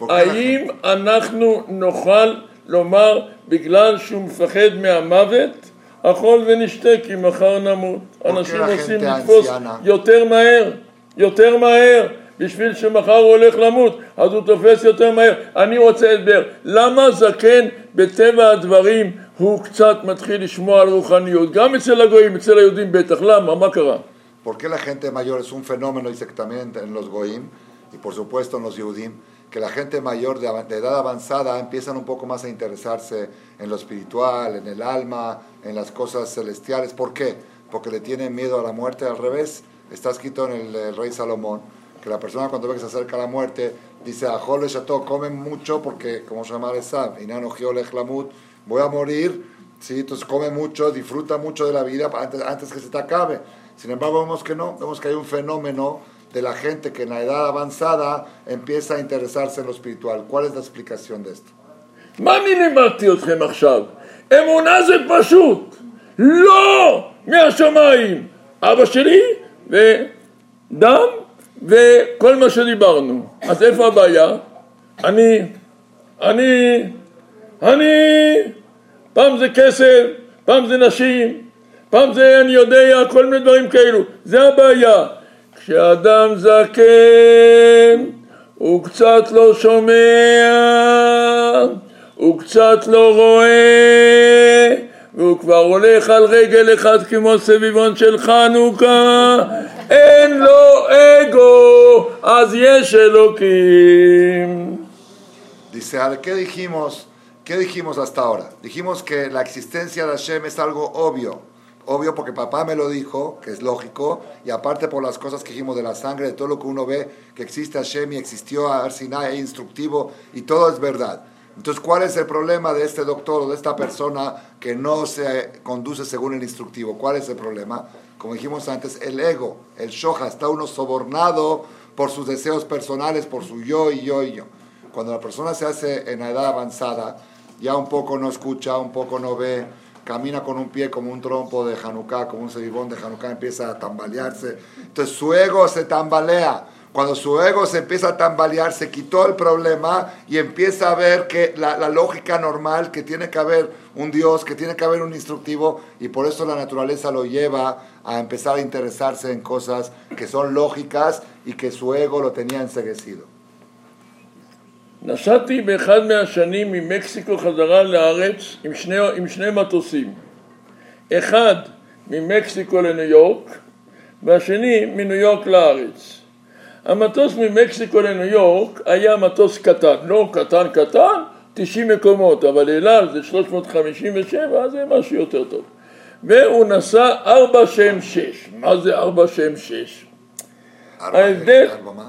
האם אנחנו נוכל לומר בגלל שהוא מפחד מהמוות אכול ונשתה כי מחר נמות. אנשים רוצים לתפוס יותר מהר, יותר מהר, בשביל שמחר הוא הולך למות, אז הוא תופס יותר מהר. אני רוצה הסבר, למה זקן בטבע הדברים הוא קצת מתחיל לשמוע על רוחניות? גם אצל הגויים, אצל היהודים בטח. למה? מה קרה? ¿Por qué la gente mayor es un fenómeno, también en los goyim y por supuesto en los Yehudim, que la gente mayor de, edad avanzada empiezan un poco más a interesarse en lo espiritual, en el alma, en las cosas celestiales. ¿Por qué? Porque le tienen miedo a la muerte. Al revés, está escrito en el, el rey Salomón que la persona cuando ve que se acerca a la muerte dice a Jole Chateau, comen mucho porque, como se llama Esab, Inano Hlamut, voy a morir, ¿sí? entonces come mucho, disfruta mucho de la vida antes, antes que se te acabe. Sin embargo, vemos que no, vemos que hay un fenómeno de la gente que en la edad avanzada empieza a interesarse en lo espiritual. ¿Cuál es la explicación de esto? אמונה זה פשוט. לא מהשמיים. אבא שלי ודם וכל מה שדיברנו. אז איפה הבעיה? אני, אני, אני, פעם זה כסף, פעם זה נשים, פעם זה אני יודע, כל מיני דברים כאלו. זה הבעיה. כשאדם זקן, הוא קצת לא שומע, הוא קצת לא רואה, והוא כבר הולך על רגל אחד כמו סביבון של חנוכה, אין לו אגו, אז יש אלוקים. Dice, ¿qué dijimos? ¿Qué dijimos hasta ahora? Dijimos que la existencia de es algo obvio. Obvio porque papá me lo dijo, que es lógico, y aparte por las cosas que dijimos de la sangre, de todo lo que uno ve, que existe Hashem y existió a Sinai, es instructivo, y todo es verdad. Entonces, ¿cuál es el problema de este doctor o de esta persona que no se conduce según el instructivo? ¿Cuál es el problema? Como dijimos antes, el ego, el shoja, está uno sobornado por sus deseos personales, por su yo y yo y yo. Cuando la persona se hace en la edad avanzada, ya un poco no escucha, un poco no ve, camina con un pie como un trompo de Hanukkah, como un cebibón de Hanukkah, empieza a tambalearse. Entonces su ego se tambalea. Cuando su ego se empieza a tambalear, se quitó el problema y empieza a ver que la, la lógica normal, que tiene que haber un Dios, que tiene que haber un instructivo, y por eso la naturaleza lo lleva a empezar a interesarse en cosas que son lógicas y que su ego lo tenía enseguecido. נסעתי באחד מהשנים ממקסיקו חזרה לארץ עם שני, עם שני מטוסים. אחד ממקסיקו לניו יורק והשני מניו יורק לארץ. המטוס ממקסיקו לניו יורק היה מטוס קטן, לא קטן קטן, 90 מקומות, אבל אילת זה 357, זה משהו יותר טוב. והוא נסע 466. מה זה 466? ההבדל- ארבע מה?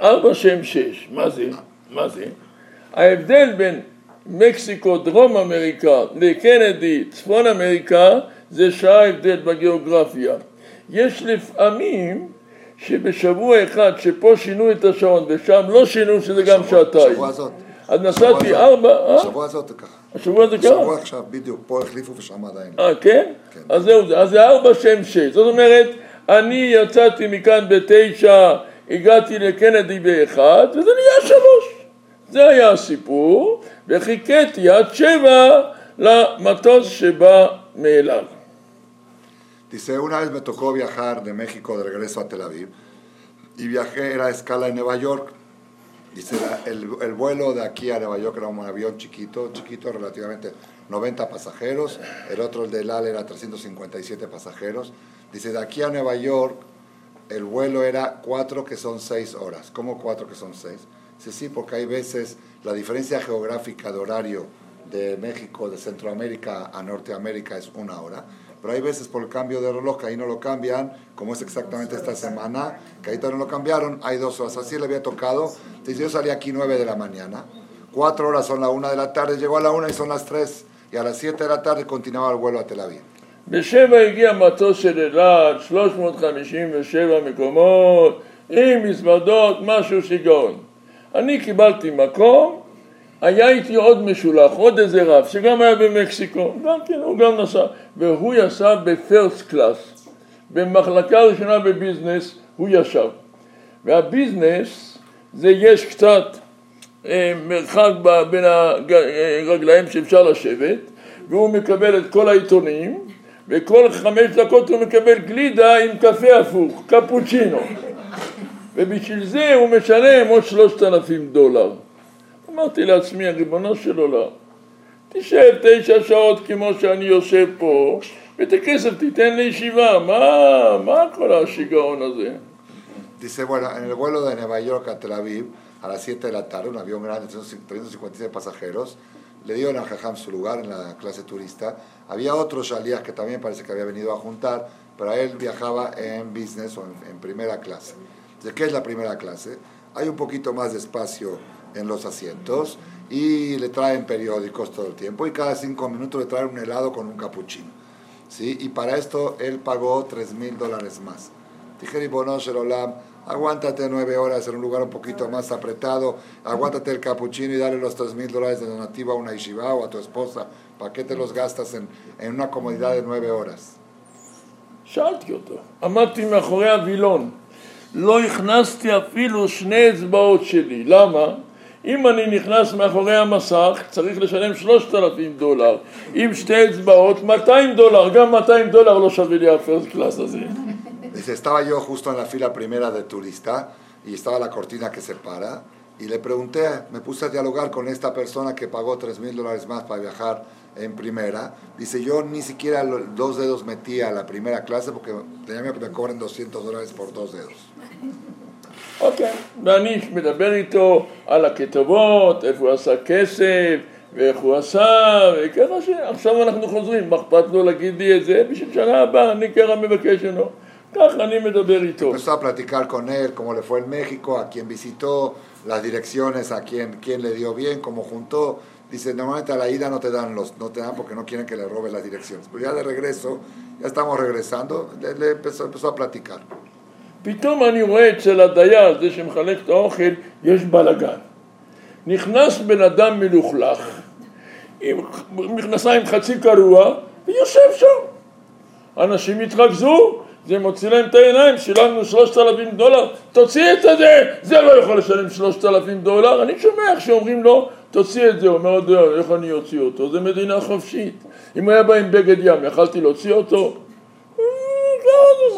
ארבע שהם שש, מה זה? מה זה? ההבדל בין מקסיקו, דרום אמריקה, לקנדי, צפון אמריקה, זה שעה הבדל בגיאוגרפיה. יש לפעמים שבשבוע אחד שפה שינו את השעון ושם לא שינו שזה גם שעתיים. שבוע הזאת. אז נסעתי. ארבע, אה? שבוע הזאת זה ככה. השבוע זה קרה? שבוע עכשיו, בדיוק, פה החליפו ושם עדיין. אה, כן? כן. אז זהו זה. אז זה ארבע שהם שש. זאת אומרת, אני יצאתי מכאן בתשע, הגעתי לקנדי באחד, וזה נהיה שלוש. זה היה הסיפור, וחיכיתי עד שבע למטוס שבא מאלעל. Dice, una vez me tocó viajar de México de regreso a Tel Aviv y viajé, era a escala en Nueva York. Dice, el, el vuelo de aquí a Nueva York era un avión chiquito, chiquito relativamente, 90 pasajeros, el otro, el de LAL, era 357 pasajeros. Dice, de aquí a Nueva York, el vuelo era 4 que son 6 horas. ¿Cómo 4 que son 6? Sí, sí, porque hay veces la diferencia geográfica de horario de México, de Centroamérica a Norteamérica es una hora. Pero hay veces por el cambio de reloj que ahí no lo cambian, como es exactamente esta semana, que ahí no lo cambiaron, hay dos horas. Así le había tocado. Entonces yo salí aquí 9 de la mañana, cuatro horas son la una de la tarde, llegó a la una y son las tres, y a las siete de la tarde continuaba el vuelo a Tel Aviv. בשבע הגיע מטוס של אלעד, 357 מקומות, עם מזוודות, משהו שיגעון. אני קיבלתי מקום, היה איתי עוד משולח, עוד איזה רב, שגם היה במקסיקו, גם כן, הוא גם נסע, והוא ישב בפרסט קלאס, במחלקה ראשונה בביזנס, הוא ישב. והביזנס, זה יש קצת אה, מרחק בין הרגליים שאפשר לשבת, והוא מקבל את כל העיתונים, וכל חמש דקות הוא מקבל גלידה עם קפה הפוך, קפוצ'ינו. ובשביל זה הוא משלם עוד שלושת אלפים דולר. אמרתי לעצמי, ריבונו של עולם, תשב תשע שעות כמו שאני יושב פה, ואת הכסף תיתן לישיבה, מה, מה כל השיגעון הזה? Dice, bueno, en el vuelo de Nueva York a Tel Aviv, a las 7 de la tarde, un avión grande, 356 pasajeros, le dio al Jajam su lugar en la clase turista. Había otros Shalías que también parece que había venido a juntar, pero él viajaba en business o en, primera clase. ¿De qué es la primera clase? Hay un poquito más de espacio en los asientos y le traen periódicos todo el tiempo y cada cinco minutos le traen un helado con un capuchino. ¿sí? Y para esto él pagó 3 mil dólares más. Dije, Bono Sherolam, aguántate nueve horas en un lugar un poquito más apretado, aguántate el capuchino y dale los 3 mil dólares de donativo a una yeshiva o a tu esposa. ¿Para qué te los gastas en, en una comodidad de nueve horas? שאלתי אותו, עמדתי מאחורי הווילון, לא הכנסתי אפילו שני אצבעות שלי, למה? אם אני נכנס מאחורי המסך צריך לשלם 3,000 דולר, עם שתי אצבעות 200 דולר, גם 200 דולר לא שווה לי הפרסט קלאס הזה. Dice, estaba yo justo en la fila primera de turista y estaba la cortina que separa y le pregunté, me puse a dialogar con esta persona que pagó 3 mil dólares más para viajar en primera. Dice, yo ni siquiera los dos dedos metí a la primera clase porque tenía miedo que me cobren 200 dólares por dos dedos. אוקיי, ואני מדבר איתו על הכתבות, איפה הוא עשה כסף, ואיך הוא עשה, וככה שעכשיו אנחנו חוזרים, מה אכפת לו להגיד לי את זה? בשביל שנה הבאה אני ככה מבקש ממנו. ככה אני מדבר איתו. Empezó a platicar con él, cómo le fue en México, a quién visitó, las direcciones, a quién, quién le dio bien, cómo juntó. Dice, normalmente a la ida no te dan los, no te dan porque no quieren que le roben las direcciones. Pero ya de regreso, ya estamos regresando, le, le empezó, empezó a platicar. פתאום אני רואה אצל הדייר, זה שמחלק את האוכל, יש בלאגן. נכנס בן אדם מלוכלך, עם מכנסיים חצי קרוע, ויושב שם. אנשים התרכזו, זה מוציא להם את העיניים, שילמנו שלושת אלפים דולר, תוציא את זה, זה לא יכול לשלם שלושת אלפים דולר, אני שומע שאומרים לו, תוציא את זה, הוא אומר, איך אני אוציא אותו, זה מדינה חופשית, אם הוא היה בא עם בגד ים, יכלתי להוציא אותו? לא,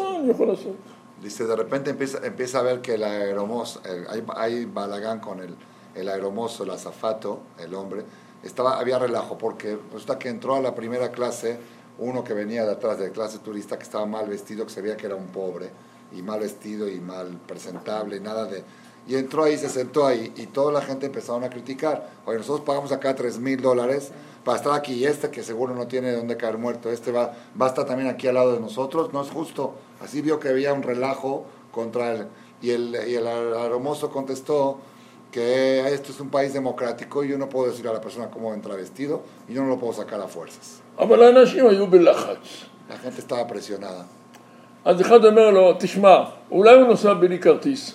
מה אני יכול לעשות? Dice, de repente empieza, empieza a ver que el aeromozo, el, hay, hay, balagán con el, el aeromozo, el azafato, el hombre, estaba, había relajo, porque resulta que entró a la primera clase uno que venía de atrás de la clase turista que estaba mal vestido, que se veía que era un pobre, y mal vestido y mal presentable, y nada de... Y entró ahí, se sentó ahí, y toda la gente empezaron a criticar. Oye, nosotros pagamos acá 3 mil dólares para estar aquí, y este que seguro no tiene de dónde caer muerto, este va, va a estar también aquí al lado de nosotros, no es justo. Así vio que había un relajo contra él. Y el, y el aromoso contestó que esto es un país democrático y yo no puedo decir a la persona cómo entra vestido y yo no lo puedo sacar a fuerzas. La gente estaba presionada. אז אחד אומר לו, תשמע, אולי הוא נוסע בלי כרטיס.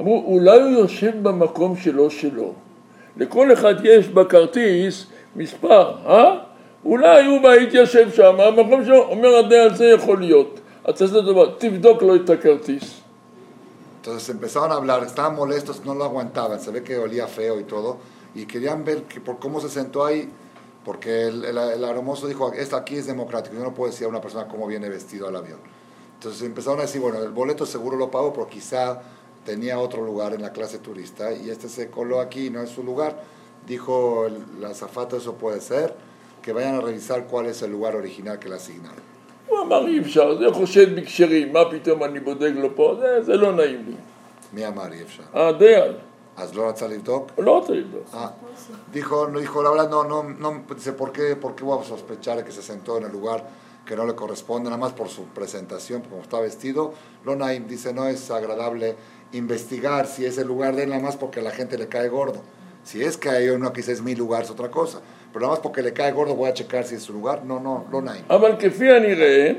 אמרו, אולי הוא יושב במקום שלו שלו. לכל אחד יש בכרטיס מספר, אה? אולי הוא בא התיישב שם, המקום שלו, אומר הדייל זה יכול להיות. אז תעשה דבר, תבדוק לו את הכרטיס. Entonces empezaron a hablar, estaban molestos, no lo aguantaban, se ve que olía feo y todo, y querían ver que por cómo se sentó ahí, porque el, el, el aromoso dijo, esto aquí es democrático, yo no puedo decir a una persona cómo viene vestido al avión. Entonces empezaron a decir, bueno, el boleto seguro lo pago, pero quizá tenía otro lugar en la clase turista, y este se coló aquí, no es su lugar. Dijo el azafato, eso puede ser, que vayan a revisar cuál es el lugar original que le asignaron. הוא אמר אי אפשר, זה חושד בקשרים, מה פתאום אני בודק לו פה, זה, זה לא נעים לי. מי אמר אי אפשר? הדייל. אז לא רצה לבדוק? הוא לא רוצה לבדוק. Ah, dijo, no, dijo, la verdad, no, no, no, dice, ¿por qué, ¿por qué voy a sospechar que se sentó en el lugar que no le corresponde, nada más por su presentación, como está vestido? Lo Naim dice, no es agradable investigar si es el lugar de él, nada más porque a la gente le cae gordo. Si es que hay uno dice es mi lugar, es otra cosa. pero nada más porque le cae gordo voy a checar si es su lugar, no, no, לא נעים. אבל כפי הנראה,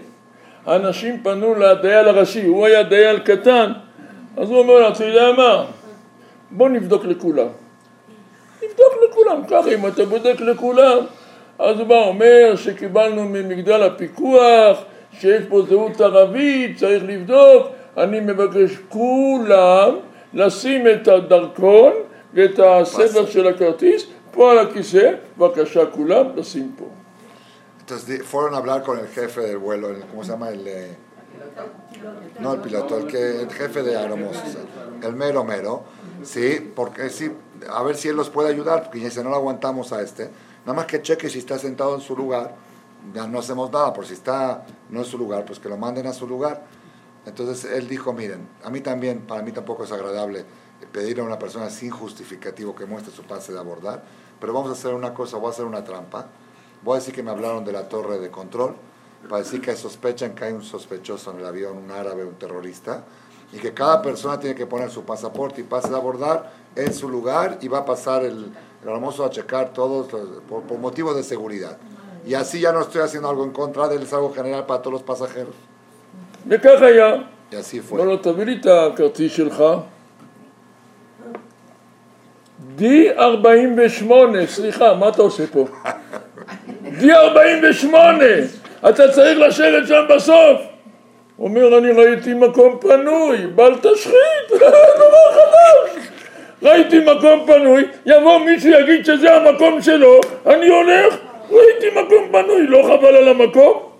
אנשים פנו לדייל הראשי, הוא היה דייל קטן, אז הוא אומר, אתה יודע מה, בוא נבדוק לכולם. נבדוק לכולם, ככה אם אתה בודק לכולם, אז הוא אומר שקיבלנו ממגדל הפיקוח, שיש פה זהות ערבית, צריך לבדוק, אני מבקש כולם לשים את הדרכון ואת הספר של הכרטיס, פה על הכיסא, בבקשה כולם, לשים פה. Entonces di- fueron a hablar con el jefe del vuelo, el- ¿cómo se llama? El, eh, no el piloto, el, que, el jefe de aeromosos, el mero mero, sí, porque sí, a ver si él los puede ayudar, porque dice, no lo aguantamos a este, nada más que cheque si está sentado en su lugar, ya no hacemos nada, por si está no en su lugar, pues que lo manden a su lugar. Entonces él dijo, miren, a mí también, para mí tampoco es agradable pedir a una persona sin justificativo que muestre su pase de abordar, pero vamos a hacer una cosa, voy a hacer una trampa, voy a decir que me hablaron de la torre de control, para decir que sospechan que hay un sospechoso en el avión, un árabe, un terrorista, y que cada persona tiene que poner su pasaporte y pase de abordar en su lugar y va a pasar el, hermoso a checar todos por, por motivos de seguridad. Y así ya no estoy haciendo algo en contra de él, es algo general para todos los pasajeros. וכך היה. Así לא. לא, תביא לי את הכרטיס שלך. D48, סליחה, מה אתה עושה פה? D48, אתה צריך לשבת שם בסוף. אומר, אני ראיתי מקום פנוי, בל תשחית, דבר חדש. ראיתי מקום פנוי, יבוא מישהו יגיד שזה המקום שלו, אני הולך, ראיתי מקום פנוי, לא חבל על המקום?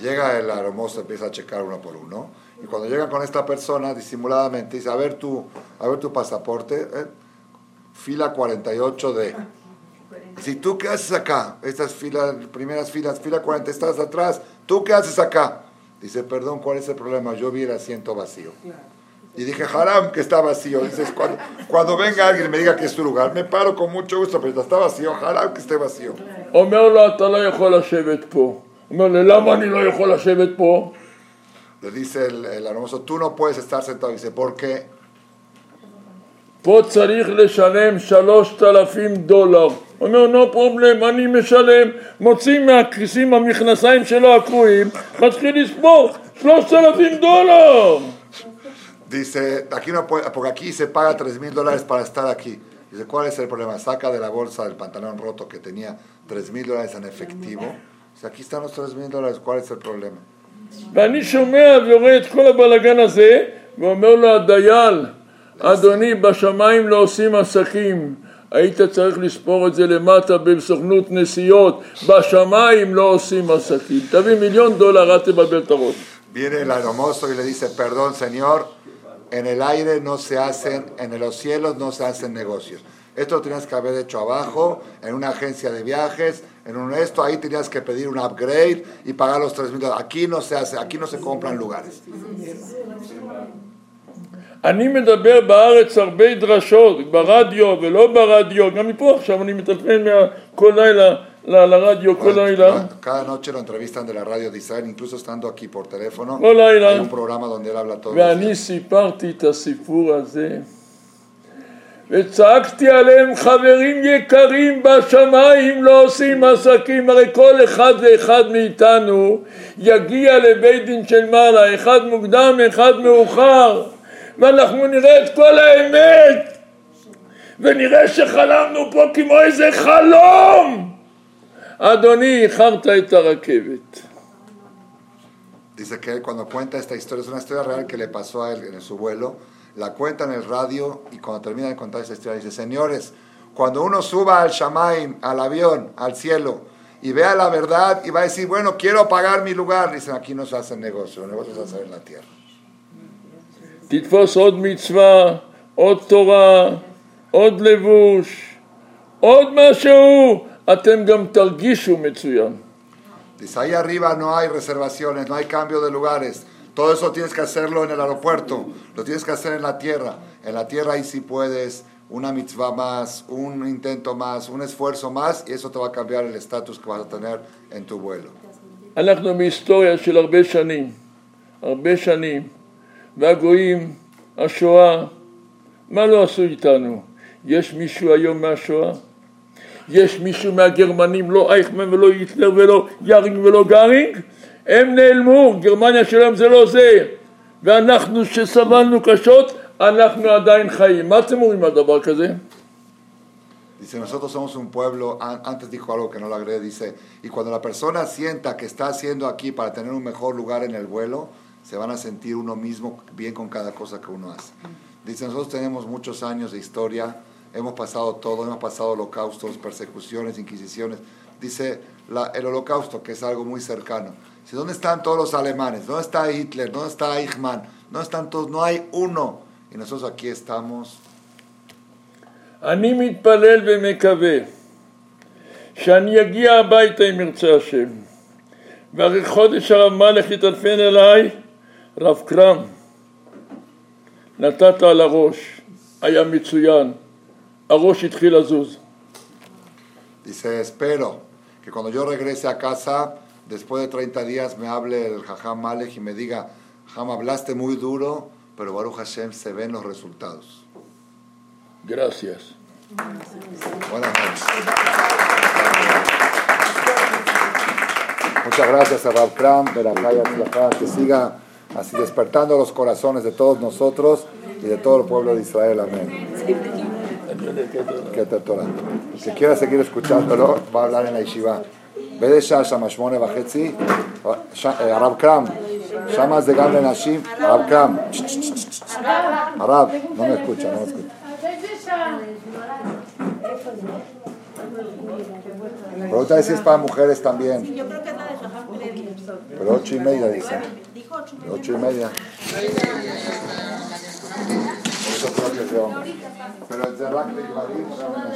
Llega el hermoso, empieza a checar uno por uno. Y cuando llega con esta persona, disimuladamente, dice, a ver tu, a ver tu pasaporte, eh, fila 48D. Si tú qué haces acá, estas filas, primeras filas, fila 40, estás atrás, ¿tú qué haces acá? Dice, perdón, ¿cuál es el problema? Yo vi el asiento vacío. Y dije, haram, que está vacío. Dices, cuando, cuando venga alguien y me diga que es tu lugar, me paro con mucho gusto, pero está vacío, haram que esté vacío. אומר לו, אתה לא יכול לשבת פה. אומר לו, למה אני לא יכול לשבת פה? Le dice el, el hermoso, tú no puedes estar sentado. Dice, ¿por qué? פה צריך לשלם שלושת אלפים דולר. הוא אומר, no problem, אני משלם, מוציא מהכיסים המכנסיים שלו הקרועים, מתחיל לספור, שלושת אלפים דולר! Dice, aquí no puede, porque aquí se paga 3 mil dólares para estar aquí. Dice, ¿cuál es el problema? Saca de la bolsa del pantalón roto que tenía 3 mil dólares en efectivo. Dice, aquí están los 3 mil dólares, ¿cuál es el problema? ואני שומע ורואה את כל הבלאגן הזה, ואומר לו הדייל, אדוני, בשמיים לא עושים עסקים. היית צריך לספור את זה למטה בסוכנות נסיעות, בשמיים לא עושים עסקים. תביא מיליון דולר, אל תבלבל את הראש. Viene el hermoso y le dice, perdón señor, en el aire no se hacen, en los cielos no se hacen negocios. Esto lo tenías que haber hecho abajo, en una agencia de viajes, en un esto, ahí tenías que pedir un upgrade y pagar los 3 mil dólares. Aquí no se hace, aquí no se compran lugares. אני מדבר בארץ הרבה דרשות, ברדיו ולא ברדיו, גם מפה עכשיו אני מטלפן מה- כל לילה ל- לרדיו, כל לילה. Cada noche lo entrevistan de la radio de Israel, incluso estando aquí por teléfono. כל לילה. Hay un programa donde él habla todos los ואני días. סיפרתי את הסיפור הזה, וצעקתי עליהם, חברים יקרים בשמיים לא עושים עסקים, הרי כל אחד ואחד מאיתנו יגיע לבית דין של מעלה, אחד מוקדם, אחד מאוחר, ואנחנו נראה את כל האמת, ונראה שחלמנו פה כמו איזה חלום. אדוני, איחרת את הרכבת. Dice que cuando cuenta esta historia, es una historia real que le pasó a él en su vuelo, la cuenta en el radio y cuando termina de contar esa historia dice, señores, cuando uno suba al Shamaim, al avión, al cielo, y vea la verdad y va a decir, bueno, quiero pagar mi lugar, dicen, aquí no se hace negocio, el negocio se hace en la tierra. תתפוס עוד מצווה, עוד תורה, עוד לבוש, עוד משהו, אתם גם תרגישו מצוין. Dice, ahí arriba no hay reservaciones, no hay cambio de lugares. Todo eso tienes que hacerlo en el aeropuerto, lo tienes que hacer en la tierra. En la tierra ahí sí puedes una mitzvah más, un intento más, un esfuerzo más, y eso te va a cambiar el estatus que vas a tener en tu vuelo. אנחנו בהיסטוריה של הרבה שנים, הרבה שנים, והגויים, השואה, מה לא עשו איתנו? יש מישהו היום מהשואה? יש מישהו מהגרמנים, לא אייכמן ולא היטלר ולא יארינג ולא גארינג? הם נעלמו, גרמניה שלהם זה לא זה. ואנחנו שסבלנו קשות, אנחנו עדיין חיים. מה אתם אומרים על דבר כזה? Dice, nosotros somos un pueblo, an- antes dijo algo que no lo agregué, dice, y cuando la persona sienta que está haciendo aquí para tener un mejor lugar en el vuelo, se van a sentir uno mismo bien con cada cosa que uno hace. Dice, nosotros tenemos muchos años de historia, hemos pasado todo, hemos pasado holocaustos, persecuciones, inquisiciones. Dice la, el holocausto, que es algo muy cercano. Dice, ¿dónde están todos los alemanes? ¿Dónde está Hitler? ¿Dónde está Eichmann? ¿Dónde están todos? No hay uno. Y nosotros aquí estamos. אני מתפלל ומקווה שאני אגיע הביתה אם ירצה השם. ואחרי חודש הרב מלך יטלפן אליי, רב קרם, נתת על הראש, היה מצוין, הראש התחיל לזוז. Dice, espero que cuando yo regrese a casa, después de 30 días, me hable el Jajam Malek y me diga, Jajam, hablaste muy duro, pero Baruch Hashem se ven los resultados. Gracias. Buenas noches. Muchas gracias a Rab Kram, que siga así despertando los corazones de todos nosotros y de todo el pueblo de Israel. Amén. Que quiera seguir escuchándolo, va a hablar en la yeshiva. באיזה שעה שם? שמונה וחצי? ש- אה, הרב קרם, שמה זה גם לנשים? הרב קרם, הרב, לא me escucha, no me escucha. Pregunta si es para mujeres también. Yo creo que es la de Shahar Levi. Pero ocho y media dice. Dijo ocho. Ocho y media. Eso creo que es de hombre. Pero el de Rack de Ibadim,